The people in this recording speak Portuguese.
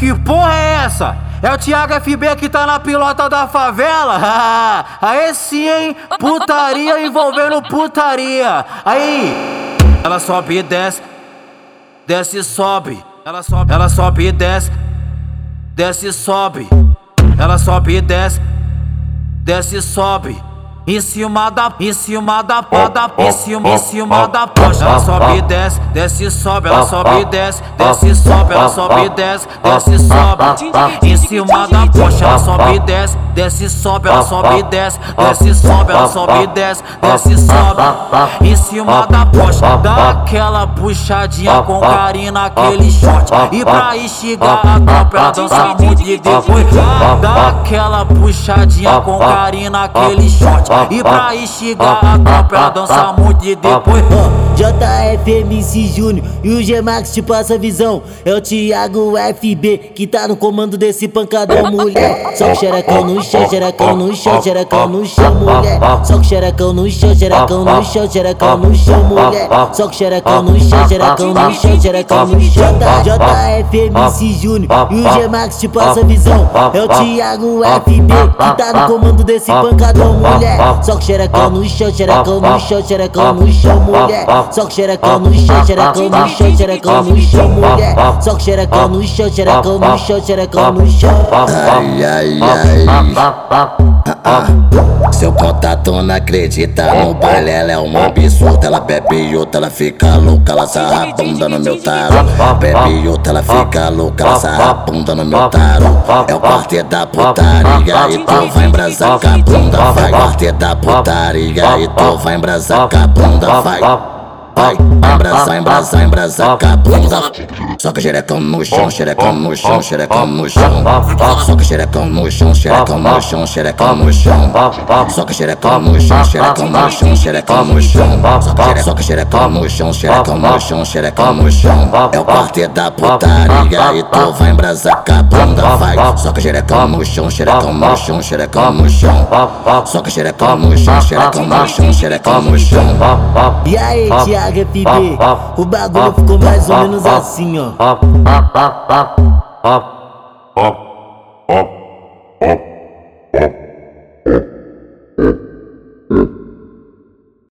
Que porra é essa? É o Thiago FB que tá na pilota da favela? Aí sim, hein? Putaria envolvendo putaria. Aí, ela sobe e desce, desce e sobe. Ela sobe, ela sobe e desce, desce e sobe. Ela sobe e desce, desce e sobe. Em cima da, em cima da pada, em cima, em cima da poxa. Ela sobe e desce, desce e sobe. Ela sobe e desce, desce e sobe. Ela sobe e desce, desce e sobe. Em cima da poxa, ela sobe e desce, desce e sobe. Ela sobe e desce, desce e sobe. Ela sobe e desce, desce e sobe. Em cima da poxa, dá aquela puxadinha com carinho naquele short. E pra instigar a tropa, ela dança muito e depois dá aquela puxadinha com carinho naquele E pra instigar a ela dança muito e depois. JFMC Júnior e o G-Max te passa visão. É o Thiago FB que tá no comando desse pancadão, mulher. Só que xerecão no chão, xerecão no chão, xerecão no chão, mulher. Só que xerecão no chão, xerecão no chão, xerecão no chão, mulher. Só que xerecão no chão, xerecão no chão, xerecão no chão. JFMC Júnior e o G-Max te passa a visão. É o Thiago FB que tá no comando desse pancadão, mulher. Só que xerecão no chão, xerecão no chão, xerecão no chão, mulher. Só que xerecão no chão, xerecão no chão, xerecão no chão, mulher. Só que xerecão no chão, xerecão no chão, xerecão no chão. Ai, ai, ai. Seu contato não acredita no baile, ela é uma absurda. Ela bebe outra, ela fica louca, ela sarra bunda no meu taro. Bebe outra, ela fica louca, ela sarra bunda no meu taro. É o quarteto da putaria e tu vai embrasar com a bunda, vai. Quarteto da putaria e tu vai embrasar com a bunda, vai vai, embrasa, embrasa, embrasa, cabunda. Soca xerecão no chão, xerecão no chão, xerecão no chão. Soca xerecão no chão, xerecão no chão, xerecão no chão. Soca xerecão no chão, xerecão no chão, xerecão no chão. Soca xerecão no chão, xerecão no chão, xerecão no chão. É o quarteto da putaria e tu vai embrasar cabunda, vai. Soca xerecão no chão, xerecão no chão, xerecão no chão. Soca xerecão no chão, xerecão no chão, xerecão no chão. E aí, Thiago? O bagulho ficou mais ou menos assim, ó. Hum.